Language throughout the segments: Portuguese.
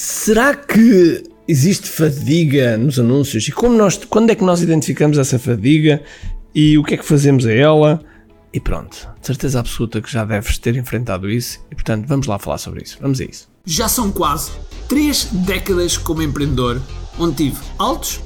Será que existe fadiga nos anúncios? E como nós, quando é que nós identificamos essa fadiga e o que é que fazemos a ela? E pronto, de certeza absoluta que já deves ter enfrentado isso e portanto vamos lá falar sobre isso. Vamos a isso. Já são quase três décadas como empreendedor, onde tive altos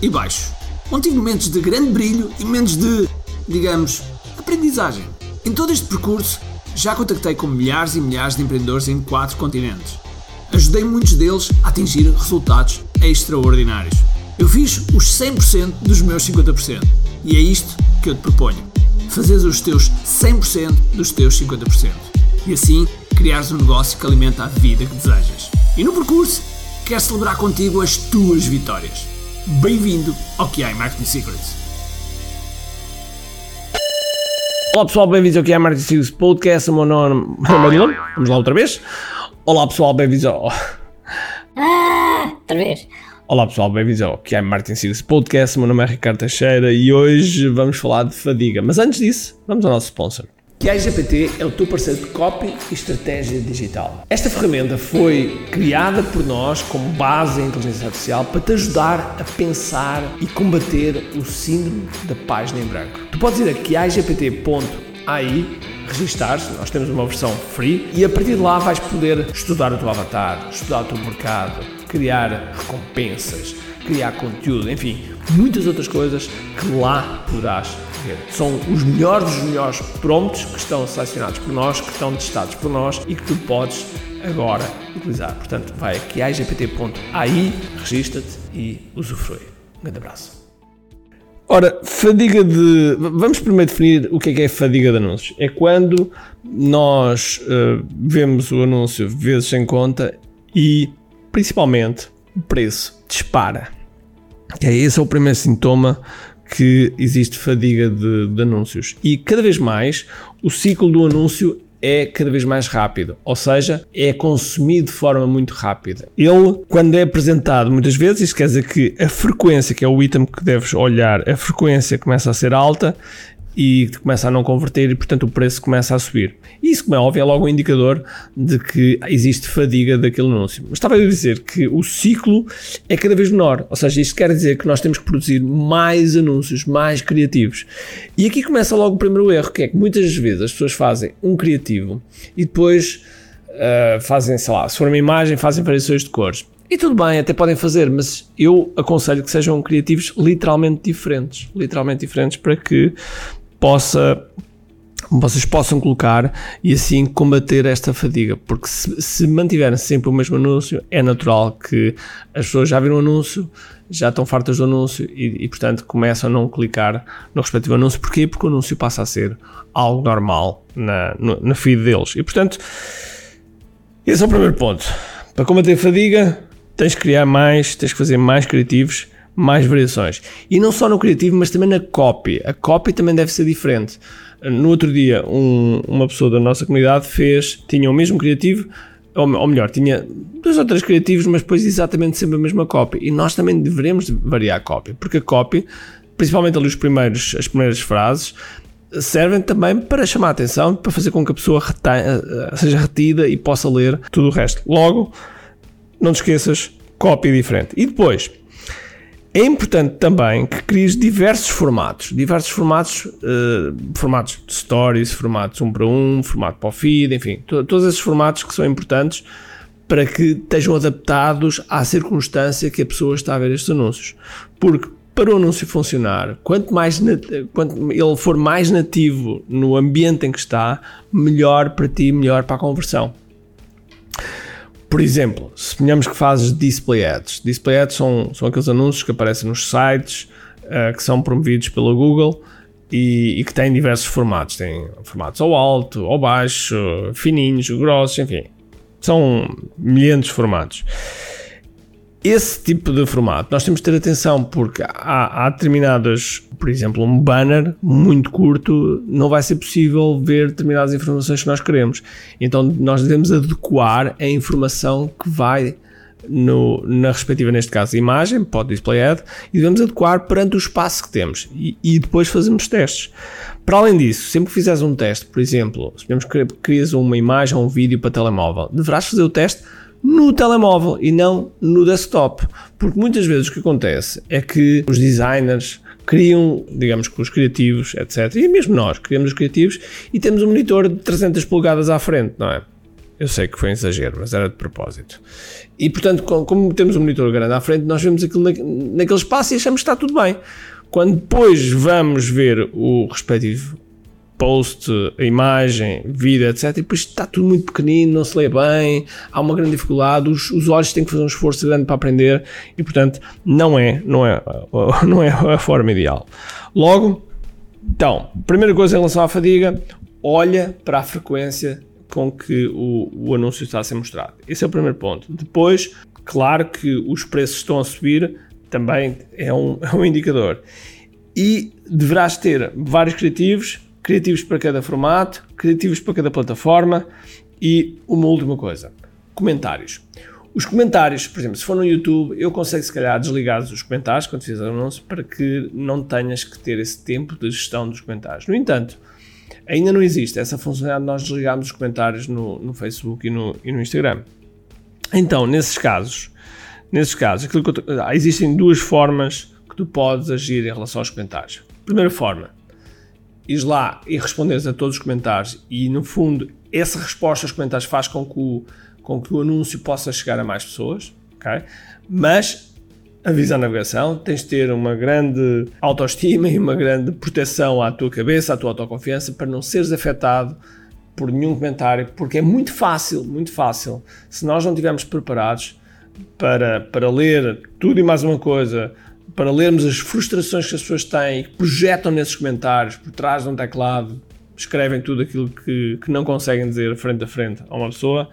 e baixos. Onde tive momentos de grande brilho e momentos de, digamos, aprendizagem. Em todo este percurso, já contactei com milhares e milhares de empreendedores em quatro continentes ajudei muitos deles a atingir resultados extraordinários. Eu fiz os 100% dos meus 50%. E é isto que eu te proponho. Fazeres os teus 100% dos teus 50%. E assim criares um negócio que alimenta a vida que desejas. E no percurso, quero celebrar contigo as tuas vitórias. Bem-vindo ao QI Marketing Secrets. Olá pessoal, bem-vindos ao QI Marketing Secrets Podcast. O meu nome é Vamos lá outra vez. Olá pessoal, bem-vindos ao. Ah, outra vez. Olá pessoal, bem-vindos ao que é Martin Sirius Podcast. Meu nome é Ricardo Teixeira e hoje vamos falar de fadiga. Mas antes disso, vamos ao nosso sponsor. Que a GPT é o teu parceiro de copy e estratégia digital. Esta ferramenta foi criada por nós como base em inteligência artificial para te ajudar a pensar e combater o síndrome da página em branco. Tu podes ir a quiagpt.ai registar-se, nós temos uma versão free e a partir de lá vais poder estudar o teu avatar, estudar o teu mercado, criar recompensas, criar conteúdo, enfim, muitas outras coisas que lá poderás ver. São os melhores dos melhores prompts que estão selecionados por nós, que estão testados por nós e que tu podes agora utilizar. Portanto, vai aqui a igpt.ai, registra-te e usufrui. Um grande abraço. Ora, fadiga de. Vamos primeiro definir o que é que é fadiga de anúncios. É quando nós uh, vemos o anúncio vezes sem conta e, principalmente, o preço dispara. Okay, esse é o primeiro sintoma que existe fadiga de, de anúncios. E cada vez mais o ciclo do anúncio é cada vez mais rápido, ou seja, é consumido de forma muito rápida. Ele, quando é apresentado muitas vezes, isso quer dizer que a frequência, que é o item que deves olhar, a frequência começa a ser alta e começa a não converter e, portanto, o preço começa a subir. Isso, como é óbvio, é logo um indicador de que existe fadiga daquele anúncio. Mas estava a dizer que o ciclo é cada vez menor, ou seja, isto quer dizer que nós temos que produzir mais anúncios, mais criativos. E aqui começa logo o primeiro erro, que é que muitas vezes as pessoas fazem um criativo e depois uh, fazem, sei lá, se for uma imagem, fazem variações de cores. E tudo bem, até podem fazer, mas eu aconselho que sejam criativos literalmente diferentes. Literalmente diferentes para que possa vocês possam colocar e assim combater esta fadiga, porque se, se mantiverem sempre o mesmo anúncio, é natural que as pessoas já viram o anúncio, já estão fartas do anúncio e, e, portanto começam a não clicar no respectivo anúncio. Porquê? Porque o anúncio passa a ser algo normal na, no, na feed deles. E portanto, esse é o primeiro ponto. Para combater a fadiga, tens que criar mais, tens que fazer mais criativos mais variações. E não só no criativo, mas também na copy. A copy também deve ser diferente. No outro dia, um, uma pessoa da nossa comunidade fez, tinha o mesmo criativo, ou, ou, melhor, tinha dois ou três criativos, mas depois exatamente sempre a mesma copy. E nós também devemos variar a copy, porque a copy, principalmente ali os primeiros, as primeiras frases, servem também para chamar a atenção, para fazer com que a pessoa retenha, seja retida e possa ler tudo o resto. Logo, não te esqueças, copy diferente. E depois, é importante também que cries diversos formatos, diversos formatos, uh, formatos de stories, formatos um para um, formato para o feed, enfim, to todos esses formatos que são importantes para que estejam adaptados à circunstância que a pessoa está a ver estes anúncios. Porque para o anúncio funcionar, quanto mais quanto ele for mais nativo no ambiente em que está, melhor para ti, melhor para a conversão. Por exemplo, suponhamos que fazes display ads. Display ads são, são aqueles anúncios que aparecem nos sites uh, que são promovidos pela Google e, e, que têm diversos formatos. Tem formatos ao alto, ao baixo, fininhos, grossos, enfim. São milhares de formatos esse tipo de formato nós temos de ter atenção porque há, há determinadas, por exemplo, um banner muito curto, não vai ser possível ver determinadas informações que nós queremos. Então nós devemos adequar a informação que vai no, na respectiva, neste caso, imagem, pode display ad, e devemos adequar perante o espaço que temos e, e depois fazemos testes. Para além disso, sempre que fizeres um teste, por exemplo, se que crias uma imagem ou um vídeo para telemóvel, deverás fazer o teste no telemóvel e não no desktop. Porque muitas vezes o que acontece é que os designers criam, digamos que os criativos, etc. E mesmo nós criamos os criativos e temos um monitor de 300 polegadas à frente, não é? Eu sei que foi um exagero, mas era de propósito. E portanto, como temos um monitor grande à frente, nós vemos aquilo naquele espaço e achamos que está tudo bem. Quando depois vamos ver o respectivo post, a imagem, vídeo, etc. E depois está tudo muito pequenino, não se lê bem, há uma grande dificuldade, os, os olhos têm que fazer um esforço grande para aprender e, portanto, não é, não é, não é a forma ideal. Logo, então, primeira coisa em relação à fadiga, olha para a frequência com que o, o anúncio está a ser mostrado. Esse é o primeiro ponto. Depois, claro que os preços estão a subir, também é um, é um indicador. E deverás ter vários criativos criativos para cada formato, criativos para cada plataforma e uma última coisa: comentários. Os comentários, por exemplo, se for no YouTube, eu consigo se calhar desligar os comentários quando fizer o anúncio para que não tenhas que ter esse tempo de gestão dos comentários. No entanto, ainda não existe essa funcionalidade de nós desligarmos os comentários no, no Facebook e no, e no, Instagram. Então, nesses casos, nesses casos, eu, existem duas formas que tu podes agir em relação aos comentários. Primeira forma, ires lá e responderes a todos os comentários e, no fundo, essa resposta aos comentários faz com que o, com que o anúncio possa chegar a mais pessoas, ok? Mas avisa a navegação, tens de ter uma grande autoestima e uma grande proteção à tua cabeça, à tua autoconfiança, para não seres afetado por nenhum comentário, porque é muito fácil, muito fácil, se nós não estivermos preparados para, para ler tudo e mais uma coisa para lermos as frustrações que as pessoas têm, que projetam nesses comentários, por trás de um teclado, escrevem tudo aquilo que, que não conseguem dizer frente a frente a uma pessoa.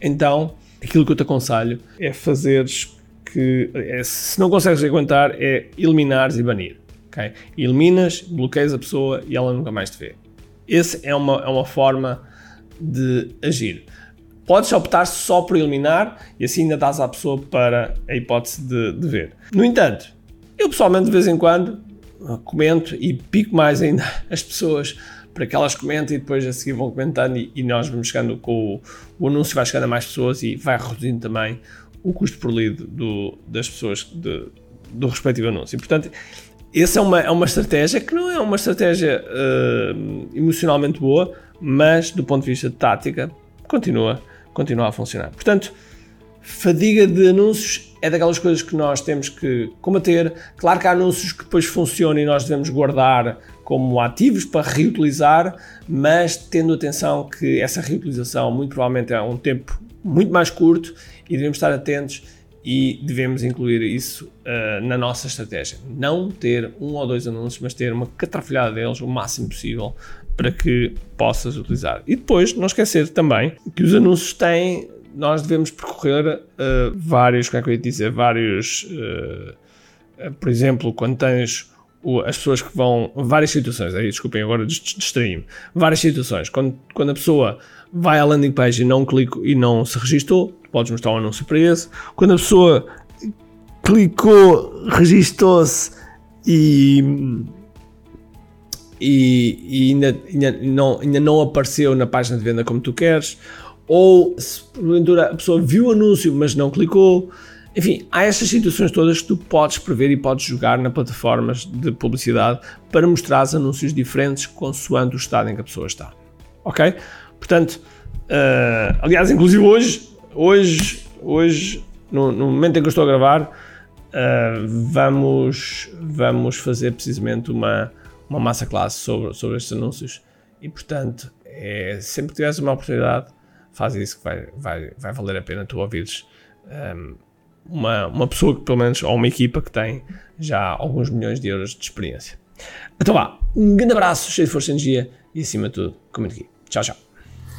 Então, aquilo que eu te aconselho é fazeres que, é, se não consegues aguentar, é eliminares e banir. Okay? Eliminas, bloqueias a pessoa e ela nunca mais te vê. Essa é uma, é uma forma de agir. Podes optar só por eliminar e assim ainda dás à pessoa para a hipótese de, de ver. No entanto, eu pessoalmente de vez em quando comento e pico mais ainda as pessoas para que elas comentem e depois a seguir vão comentando e, e nós vamos chegando com o, o, anúncio vai chegando a mais pessoas e vai reduzindo também o custo por lead do, das pessoas de, do respectivo anúncio. E, portanto, essa é uma, é uma estratégia que não é uma estratégia uh, emocionalmente boa, mas do ponto de vista de tática continua, continua a funcionar. Portanto, fadiga de anúncios é daquelas coisas que nós temos que combater. Claro que há anúncios que depois funcionam e nós devemos guardar como ativos para reutilizar, mas tendo atenção que essa reutilização muito provavelmente é um tempo muito mais curto e devemos estar atentos e devemos incluir isso uh, na nossa estratégia. Não ter um ou dois anúncios, mas ter uma catrafilhada deles o máximo possível para que possas utilizar. E depois, não esquecer também que os anúncios têm nós devemos percorrer uh, vários, como é que eu ia dizer, vários, uh, por exemplo, quando tens as pessoas que vão, várias situações, aí desculpem agora distraí-me, várias situações, quando, quando a pessoa vai à landing page e não clica e não se registou, podes mostrar um anúncio para esse, quando a pessoa clicou, registou-se e e, e ainda, ainda, não, ainda não apareceu na página de venda como tu queres, ou se porventura a pessoa viu o anúncio mas não clicou. Enfim, há estas situações todas que tu podes prever e podes jogar na plataformas de publicidade para mostrar anúncios diferentes consoante o estado em que a pessoa está. Ok? Portanto, uh, aliás, inclusive hoje, hoje, hoje no, no, momento em que eu estou a gravar, uh, vamos, vamos fazer precisamente uma, uma massa classe sobre, sobre estes anúncios e, portanto, é, sempre que tiveres uma oportunidade, faz isso que vai, vai, vai valer a pena tu ouvires um, uma, uma pessoa que, pelo menos, ou uma equipa que tem já alguns milhões de euros de experiência. Então vá, um grande abraço, cheio de força e energia e, acima de tudo, comente aqui. Tchau, tchau.